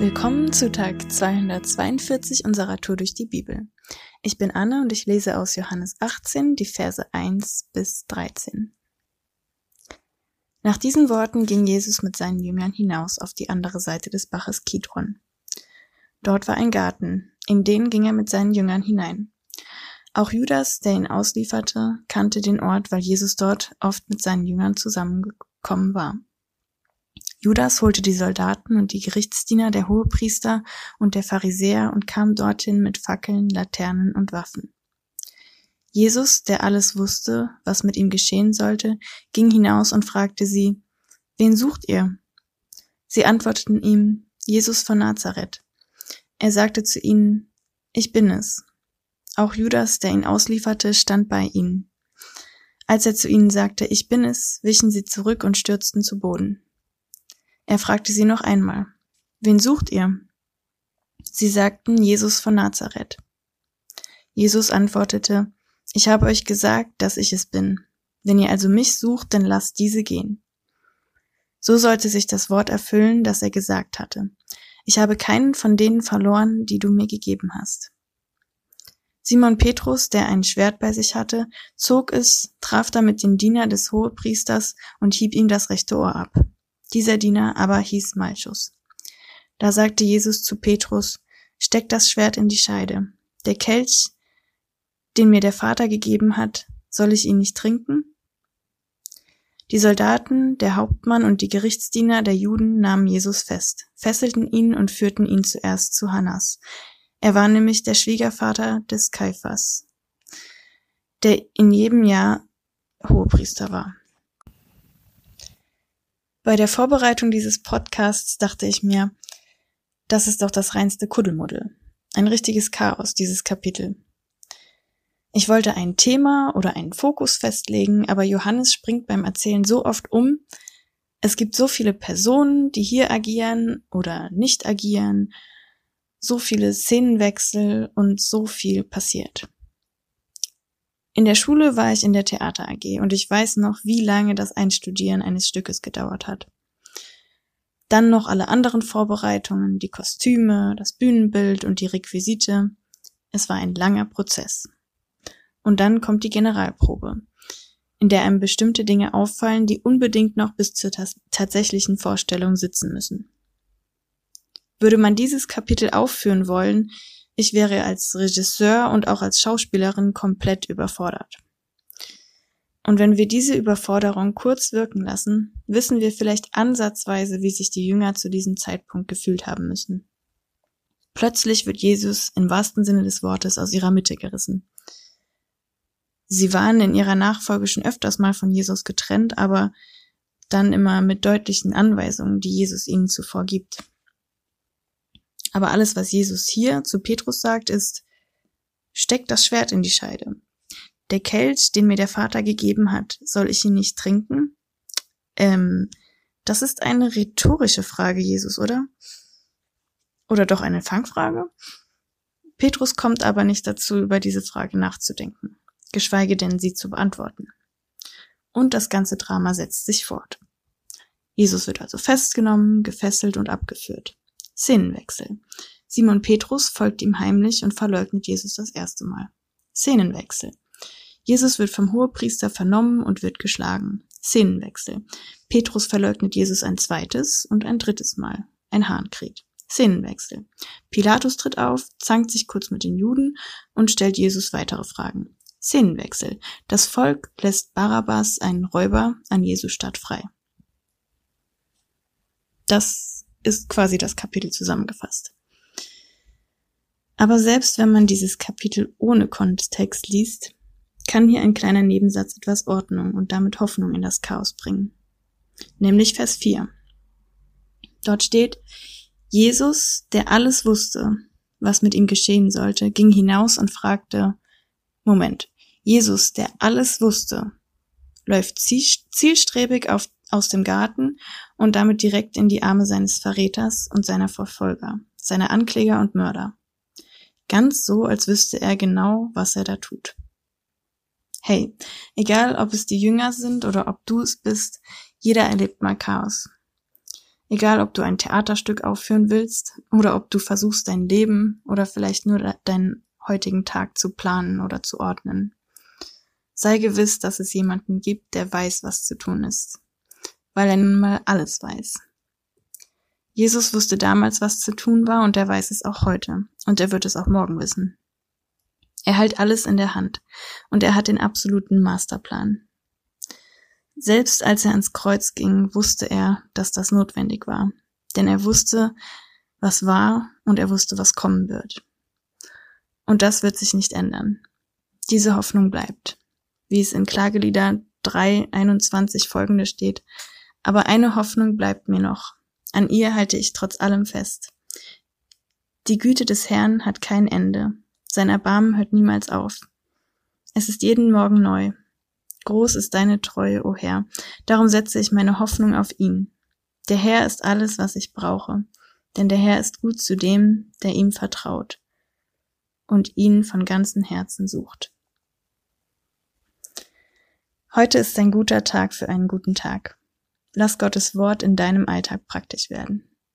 Willkommen zu Tag 242 unserer Tour durch die Bibel. Ich bin Anne und ich lese aus Johannes 18 die Verse 1 bis 13. Nach diesen Worten ging Jesus mit seinen Jüngern hinaus auf die andere Seite des Baches Kidron. Dort war ein Garten, in den ging er mit seinen Jüngern hinein. Auch Judas, der ihn auslieferte, kannte den Ort, weil Jesus dort oft mit seinen Jüngern zusammengekommen war. Judas holte die Soldaten und die Gerichtsdiener der Hohepriester und der Pharisäer und kam dorthin mit Fackeln, Laternen und Waffen. Jesus, der alles wusste, was mit ihm geschehen sollte, ging hinaus und fragte sie, Wen sucht ihr? Sie antworteten ihm, Jesus von Nazareth. Er sagte zu ihnen, Ich bin es. Auch Judas, der ihn auslieferte, stand bei ihnen. Als er zu ihnen sagte, Ich bin es, wichen sie zurück und stürzten zu Boden. Er fragte sie noch einmal, Wen sucht ihr? Sie sagten Jesus von Nazareth. Jesus antwortete, Ich habe euch gesagt, dass ich es bin. Wenn ihr also mich sucht, dann lasst diese gehen. So sollte sich das Wort erfüllen, das er gesagt hatte. Ich habe keinen von denen verloren, die du mir gegeben hast. Simon Petrus, der ein Schwert bei sich hatte, zog es, traf damit den Diener des Hohepriesters und hieb ihm das rechte Ohr ab. Dieser Diener aber hieß Malchus. Da sagte Jesus zu Petrus, steck das Schwert in die Scheide. Der Kelch, den mir der Vater gegeben hat, soll ich ihn nicht trinken? Die Soldaten, der Hauptmann und die Gerichtsdiener der Juden nahmen Jesus fest, fesselten ihn und führten ihn zuerst zu Hannas. Er war nämlich der Schwiegervater des Kaiphas, der in jedem Jahr Hohepriester war. Bei der Vorbereitung dieses Podcasts dachte ich mir, das ist doch das reinste Kuddelmuddel. Ein richtiges Chaos, dieses Kapitel. Ich wollte ein Thema oder einen Fokus festlegen, aber Johannes springt beim Erzählen so oft um. Es gibt so viele Personen, die hier agieren oder nicht agieren, so viele Szenenwechsel und so viel passiert. In der Schule war ich in der Theater AG und ich weiß noch, wie lange das Einstudieren eines Stückes gedauert hat. Dann noch alle anderen Vorbereitungen, die Kostüme, das Bühnenbild und die Requisite. Es war ein langer Prozess. Und dann kommt die Generalprobe, in der einem bestimmte Dinge auffallen, die unbedingt noch bis zur tatsächlichen Vorstellung sitzen müssen. Würde man dieses Kapitel aufführen wollen, ich wäre als Regisseur und auch als Schauspielerin komplett überfordert. Und wenn wir diese Überforderung kurz wirken lassen, wissen wir vielleicht ansatzweise, wie sich die Jünger zu diesem Zeitpunkt gefühlt haben müssen. Plötzlich wird Jesus im wahrsten Sinne des Wortes aus ihrer Mitte gerissen. Sie waren in ihrer Nachfolge schon öfters mal von Jesus getrennt, aber dann immer mit deutlichen Anweisungen, die Jesus ihnen zuvor gibt. Aber alles, was Jesus hier zu Petrus sagt, ist, steck das Schwert in die Scheide. Der Kelch, den mir der Vater gegeben hat, soll ich ihn nicht trinken? Ähm, das ist eine rhetorische Frage, Jesus, oder? Oder doch eine Fangfrage? Petrus kommt aber nicht dazu, über diese Frage nachzudenken, geschweige denn sie zu beantworten. Und das ganze Drama setzt sich fort. Jesus wird also festgenommen, gefesselt und abgeführt. Szenenwechsel. Simon Petrus folgt ihm heimlich und verleugnet Jesus das erste Mal. Szenenwechsel. Jesus wird vom Hohepriester vernommen und wird geschlagen. Szenenwechsel. Petrus verleugnet Jesus ein zweites und ein drittes Mal. Ein Hahn kräht. Szenenwechsel. Pilatus tritt auf, zankt sich kurz mit den Juden und stellt Jesus weitere Fragen. Szenenwechsel. Das Volk lässt Barabbas, einen Räuber, an Jesu Stadt frei. Das ist quasi das Kapitel zusammengefasst. Aber selbst wenn man dieses Kapitel ohne Kontext liest, kann hier ein kleiner Nebensatz etwas Ordnung und damit Hoffnung in das Chaos bringen. Nämlich Vers 4. Dort steht, Jesus, der alles wusste, was mit ihm geschehen sollte, ging hinaus und fragte, Moment, Jesus, der alles wusste, läuft zielstrebig auf aus dem Garten und damit direkt in die Arme seines Verräters und seiner Verfolger, seiner Ankläger und Mörder. Ganz so, als wüsste er genau, was er da tut. Hey, egal ob es die Jünger sind oder ob du es bist, jeder erlebt mal Chaos. Egal, ob du ein Theaterstück aufführen willst oder ob du versuchst, dein Leben oder vielleicht nur deinen heutigen Tag zu planen oder zu ordnen. Sei gewiss, dass es jemanden gibt, der weiß, was zu tun ist, weil er nun mal alles weiß. Jesus wusste damals, was zu tun war, und er weiß es auch heute, und er wird es auch morgen wissen. Er hält alles in der Hand, und er hat den absoluten Masterplan. Selbst als er ans Kreuz ging, wusste er, dass das notwendig war. Denn er wusste, was war und er wusste, was kommen wird. Und das wird sich nicht ändern. Diese Hoffnung bleibt. Wie es in Klagelieder 3.21 folgende steht. Aber eine Hoffnung bleibt mir noch. An ihr halte ich trotz allem fest. Die Güte des Herrn hat kein Ende. Sein Erbarmen hört niemals auf. Es ist jeden Morgen neu. Groß ist deine Treue, o oh Herr. Darum setze ich meine Hoffnung auf ihn. Der Herr ist alles, was ich brauche, denn der Herr ist gut zu dem, der ihm vertraut und ihn von ganzem Herzen sucht. Heute ist ein guter Tag für einen guten Tag. Lass Gottes Wort in deinem Alltag praktisch werden.